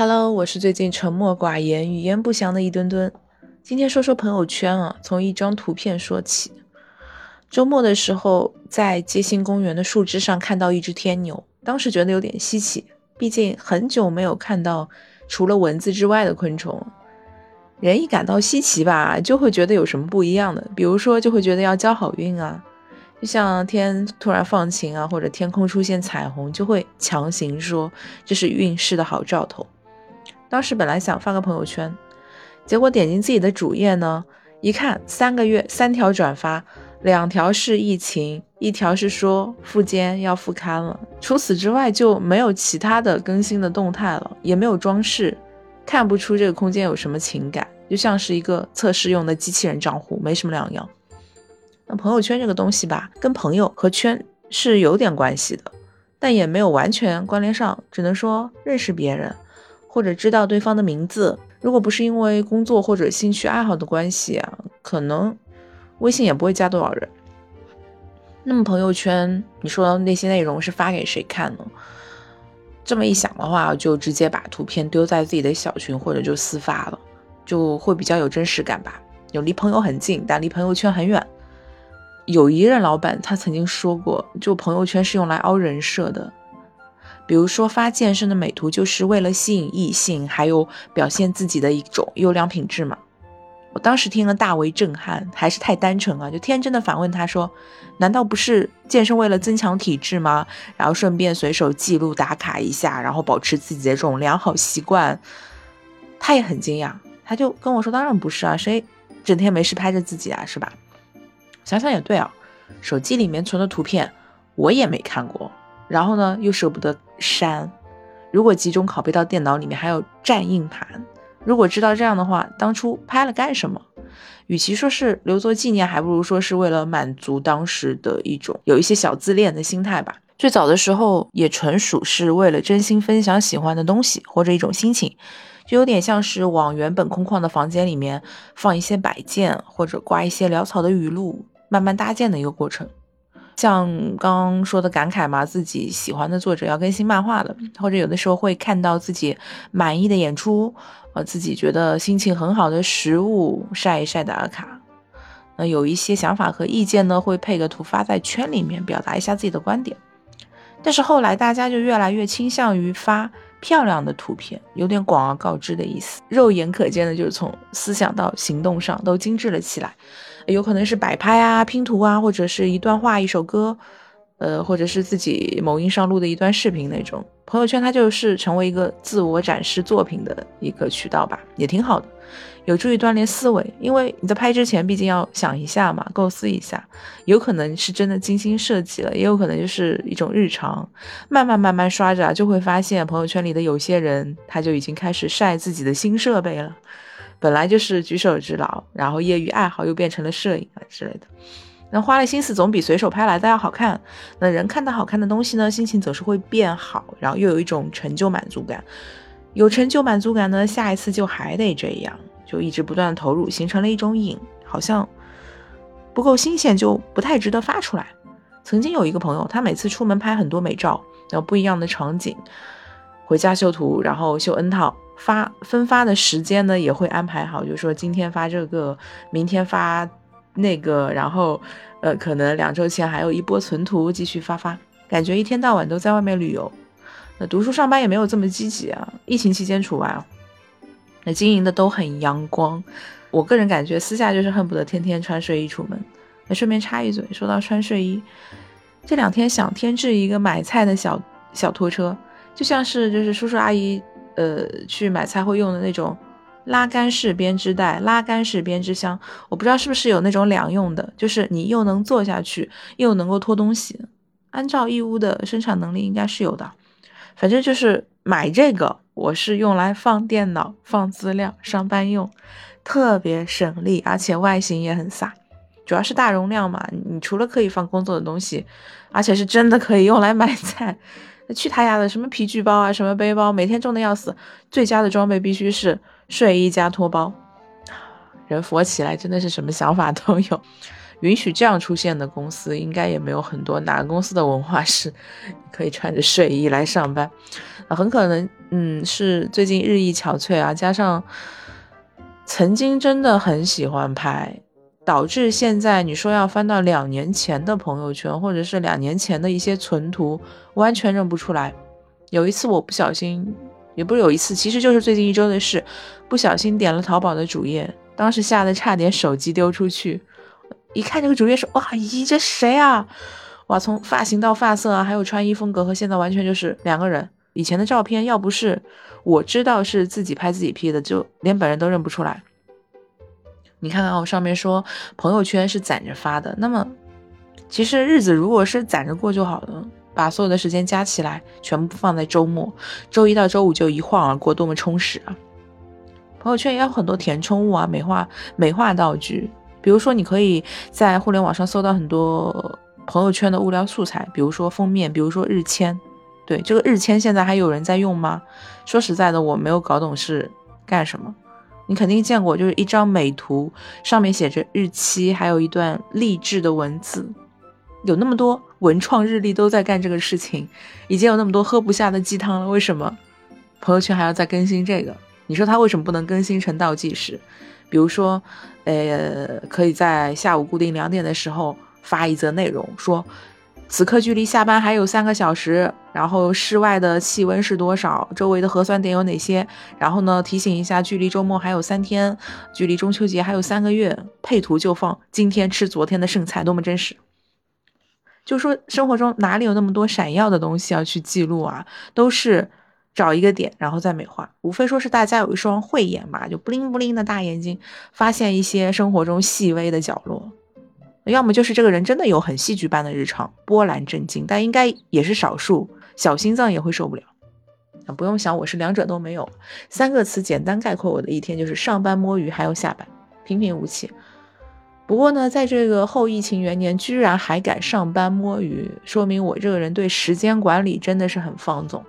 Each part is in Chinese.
Hello，我是最近沉默寡言、语焉不详的一墩墩。今天说说朋友圈啊，从一张图片说起。周末的时候，在街心公园的树枝上看到一只天牛，当时觉得有点稀奇，毕竟很久没有看到除了蚊子之外的昆虫。人一感到稀奇吧，就会觉得有什么不一样的，比如说就会觉得要交好运啊，就像天突然放晴啊，或者天空出现彩虹，就会强行说这是运势的好兆头。当时本来想发个朋友圈，结果点进自己的主页呢，一看三个月三条转发，两条是疫情，一条是说复监要复刊了，除此之外就没有其他的更新的动态了，也没有装饰，看不出这个空间有什么情感，就像是一个测试用的机器人账户，没什么两样。那朋友圈这个东西吧，跟朋友和圈是有点关系的，但也没有完全关联上，只能说认识别人。或者知道对方的名字，如果不是因为工作或者兴趣爱好的关系啊，可能微信也不会加多少人。那么朋友圈，你说那些内容是发给谁看呢？这么一想的话，就直接把图片丢在自己的小群或者就私发了，就会比较有真实感吧。有离朋友很近，但离朋友圈很远。有一任老板他曾经说过，就朋友圈是用来凹人设的。比如说发健身的美图，就是为了吸引异性，还有表现自己的一种优良品质嘛。我当时听了大为震撼，还是太单纯啊，就天真的反问他说：“难道不是健身为了增强体质吗？然后顺便随手记录打卡一下，然后保持自己的这种良好习惯？”他也很惊讶，他就跟我说：“当然不是啊，谁整天没事拍着自己啊，是吧？”想想也对啊，手机里面存的图片我也没看过。然后呢，又舍不得删。如果集中拷贝到电脑里面，还有占硬盘。如果知道这样的话，当初拍了干什么？与其说是留作纪念，还不如说是为了满足当时的一种有一些小自恋的心态吧。最早的时候，也纯属是为了真心分享喜欢的东西或者一种心情，就有点像是往原本空旷的房间里面放一些摆件，或者挂一些潦草的语录，慢慢搭建的一个过程。像刚刚说的感慨嘛，自己喜欢的作者要更新漫画了，或者有的时候会看到自己满意的演出，呃，自己觉得心情很好的食物，晒一晒打卡。那有一些想法和意见呢，会配个图发在圈里面，表达一下自己的观点。但是后来大家就越来越倾向于发漂亮的图片，有点广而告之的意思，肉眼可见的就是从思想到行动上都精致了起来。有可能是摆拍啊、拼图啊，或者是一段话、一首歌，呃，或者是自己某音上录的一段视频那种。朋友圈它就是成为一个自我展示作品的一个渠道吧，也挺好的，有助于锻炼思维。因为你在拍之前，毕竟要想一下嘛，构思一下，有可能是真的精心设计了，也有可能就是一种日常。慢慢慢慢刷着，就会发现朋友圈里的有些人，他就已经开始晒自己的新设备了。本来就是举手之劳，然后业余爱好又变成了摄影啊之类的。那花了心思总比随手拍来的要好看。那人看到好看的东西呢，心情总是会变好，然后又有一种成就满足感。有成就满足感呢，下一次就还得这样，就一直不断的投入，形成了一种瘾，好像不够新鲜就不太值得发出来。曾经有一个朋友，他每次出门拍很多美照，然后不一样的场景，回家修图，然后修 N 套。发分发的时间呢也会安排好，就是说今天发这个，明天发那个，然后呃可能两周前还有一波存图继续发发，感觉一天到晚都在外面旅游。那读书上班也没有这么积极啊，疫情期间除外啊。那经营的都很阳光，我个人感觉私下就是恨不得天天穿睡衣出门。那顺便插一嘴，说到穿睡衣，这两天想添置一个买菜的小小拖车，就像是就是叔叔阿姨。呃，去买菜会用的那种拉杆式编织袋、拉杆式编织箱，我不知道是不是有那种两用的，就是你又能坐下去，又能够拖东西。按照义乌的生产能力，应该是有的。反正就是买这个，我是用来放电脑、放资料、上班用，特别省力，而且外形也很飒。主要是大容量嘛，你除了可以放工作的东西，而且是真的可以用来买菜。去他丫的什么皮具包啊，什么背包，每天重的要死。最佳的装备必须是睡衣加拖包。人佛起来真的是什么想法都有。允许这样出现的公司应该也没有很多。哪个公司的文化是可以穿着睡衣来上班？很可能，嗯，是最近日益憔悴啊，加上曾经真的很喜欢拍，导致现在你说要翻到两年前的朋友圈，或者是两年前的一些存图，完全认不出来。有一次我不小心，也不是有一次，其实就是最近一周的事，不小心点了淘宝的主页，当时吓得差点手机丢出去。一看这个主页说，哇咦，这谁啊？哇，从发型到发色啊，还有穿衣风格和现在完全就是两个人。以前的照片要不是我知道是自己拍自己 P 的，就连本人都认不出来。你看看我上面说朋友圈是攒着发的，那么其实日子如果是攒着过就好了。把所有的时间加起来，全部放在周末，周一到周五就一晃而过，多么充实啊！朋友圈也有很多填充物啊，美化美化道具，比如说你可以在互联网上搜到很多朋友圈的物料素材，比如说封面，比如说日签。对，这个日签现在还有人在用吗？说实在的，我没有搞懂是干什么。你肯定见过，就是一张美图，上面写着日期，还有一段励志的文字。有那么多文创日历都在干这个事情，已经有那么多喝不下的鸡汤了，为什么朋友圈还要再更新这个？你说他为什么不能更新成倒计时？比如说，呃，可以在下午固定两点的时候发一则内容，说此刻距离下班还有三个小时，然后室外的气温是多少，周围的核酸点有哪些？然后呢，提醒一下，距离周末还有三天，距离中秋节还有三个月。配图就放今天吃昨天的剩菜，多么真实！就说生活中哪里有那么多闪耀的东西要去记录啊？都是找一个点，然后再美化。无非说是大家有一双慧眼嘛，就不灵不灵的大眼睛，发现一些生活中细微的角落。要么就是这个人真的有很戏剧般的日常，波澜震惊，但应该也是少数，小心脏也会受不了。啊，不用想，我是两者都没有。三个词简单概括我的一天，就是上班摸鱼，还有下班，平平无奇。不过呢，在这个后疫情元年，居然还敢上班摸鱼，说明我这个人对时间管理真的是很放纵。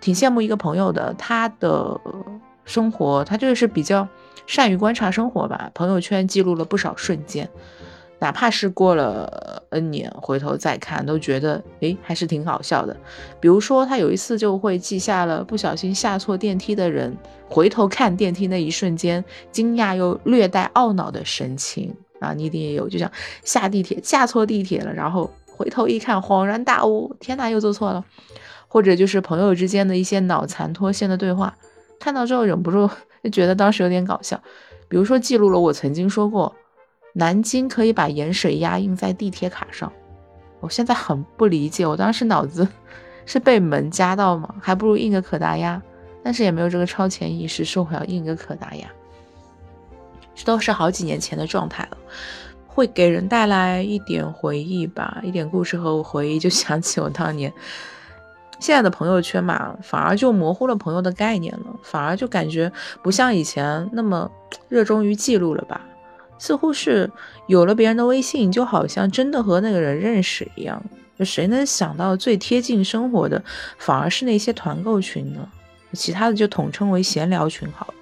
挺羡慕一个朋友的，他的生活，他就是比较善于观察生活吧，朋友圈记录了不少瞬间。哪怕是过了 N 年，回头再看，都觉得诶还是挺好笑的。比如说，他有一次就会记下了不小心下错电梯的人，回头看电梯那一瞬间，惊讶又略带懊恼的神情啊，你一定也有，就像下地铁下错地铁了，然后回头一看，恍然大悟，天哪，又做错了。或者就是朋友之间的一些脑残脱线的对话，看到之后忍不住就 觉得当时有点搞笑。比如说，记录了我曾经说过。南京可以把盐水鸭印在地铁卡上，我现在很不理解，我当时脑子是被门夹到吗？还不如印个可达鸭，但是也没有这个超前意识，说我要印个可达鸭。这都是好几年前的状态了，会给人带来一点回忆吧，一点故事和回忆，就想起我当年。现在的朋友圈嘛，反而就模糊了朋友的概念了，反而就感觉不像以前那么热衷于记录了吧。似乎是有了别人的微信，就好像真的和那个人认识一样。谁能想到最贴近生活的，反而是那些团购群呢？其他的就统称为闲聊群好了。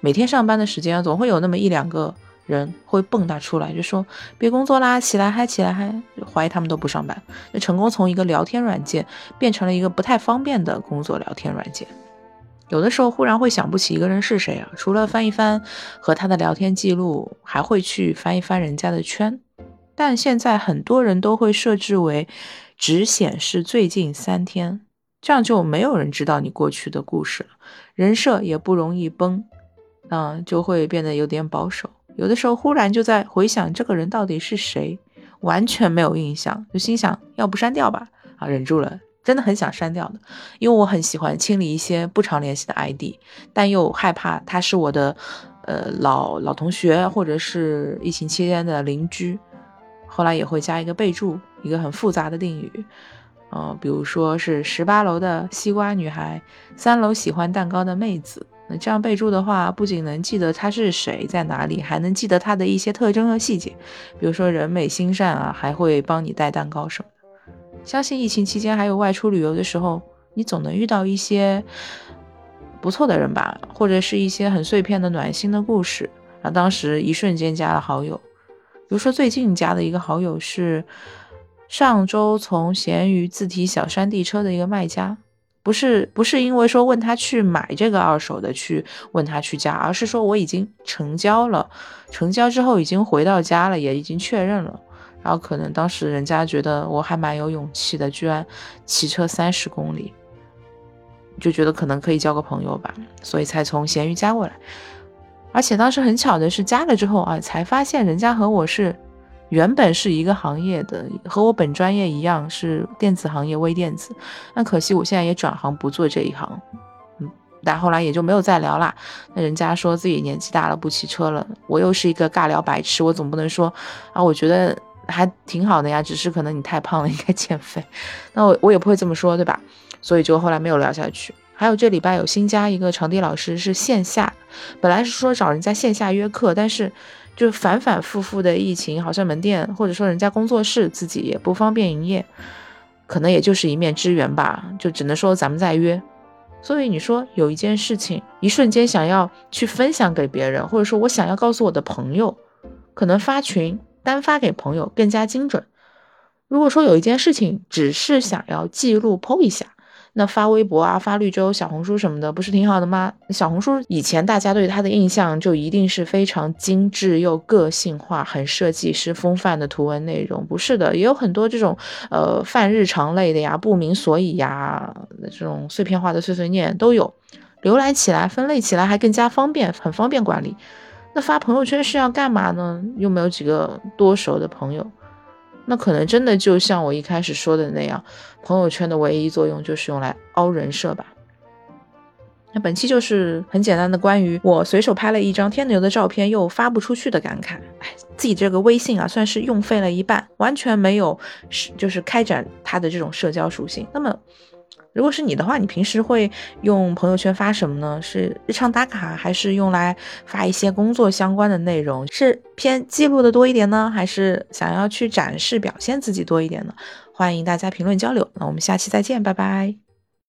每天上班的时间，总会有那么一两个人会蹦跶出来，就说别工作啦，起来嗨，起来嗨。怀疑他们都不上班，就成功从一个聊天软件变成了一个不太方便的工作聊天软件。有的时候忽然会想不起一个人是谁啊，除了翻一翻和他的聊天记录，还会去翻一翻人家的圈。但现在很多人都会设置为只显示最近三天，这样就没有人知道你过去的故事了，人设也不容易崩，嗯，就会变得有点保守。有的时候忽然就在回想这个人到底是谁，完全没有印象，就心想要不删掉吧，啊，忍住了。真的很想删掉的，因为我很喜欢清理一些不常联系的 ID，但又害怕他是我的，呃老老同学或者是疫情期间的邻居。后来也会加一个备注，一个很复杂的定语，呃，比如说是十八楼的西瓜女孩，三楼喜欢蛋糕的妹子。那这样备注的话，不仅能记得他是谁在哪里，还能记得他的一些特征和细节，比如说人美心善啊，还会帮你带蛋糕什么。相信疫情期间还有外出旅游的时候，你总能遇到一些不错的人吧，或者是一些很碎片的暖心的故事，然后当时一瞬间加了好友。比如说最近加的一个好友是上周从闲鱼自提小山地车的一个卖家，不是不是因为说问他去买这个二手的去问他去加，而是说我已经成交了，成交之后已经回到家了，也已经确认了。然后可能当时人家觉得我还蛮有勇气的，居然骑车三十公里，就觉得可能可以交个朋友吧，所以才从闲鱼加过来。而且当时很巧的是，加了之后啊，才发现人家和我是原本是一个行业的，和我本专业一样是电子行业微电子。那可惜我现在也转行不做这一行，嗯，但后来也就没有再聊啦。那人家说自己年纪大了不骑车了，我又是一个尬聊白痴，我总不能说啊，我觉得。还挺好的呀，只是可能你太胖了，应该减肥。那我我也不会这么说，对吧？所以就后来没有聊下去。还有这礼拜有新加一个场地老师是线下，本来是说找人家线下约课，但是就反反复复的疫情，好像门店或者说人家工作室自己也不方便营业，可能也就是一面之缘吧，就只能说咱们再约。所以你说有一件事情，一瞬间想要去分享给别人，或者说我想要告诉我的朋友，可能发群。单发给朋友更加精准。如果说有一件事情只是想要记录、剖一下，那发微博啊、发绿洲、小红书什么的，不是挺好的吗？小红书以前大家对它的印象就一定是非常精致又个性化、很设计师风范的图文内容，不是的，也有很多这种呃泛日常类的呀、不明所以呀这种碎片化的碎碎念都有，浏览起来、分类起来还更加方便，很方便管理。发朋友圈是要干嘛呢？又没有几个多熟的朋友，那可能真的就像我一开始说的那样，朋友圈的唯一作用就是用来凹人设吧。那本期就是很简单的关于我随手拍了一张天牛的照片又发不出去的感慨。哎，自己这个微信啊，算是用废了一半，完全没有是就是开展它的这种社交属性。那么。如果是你的话，你平时会用朋友圈发什么呢？是日常打卡，还是用来发一些工作相关的内容？是偏记录的多一点呢，还是想要去展示表现自己多一点呢？欢迎大家评论交流。那我们下期再见，拜拜。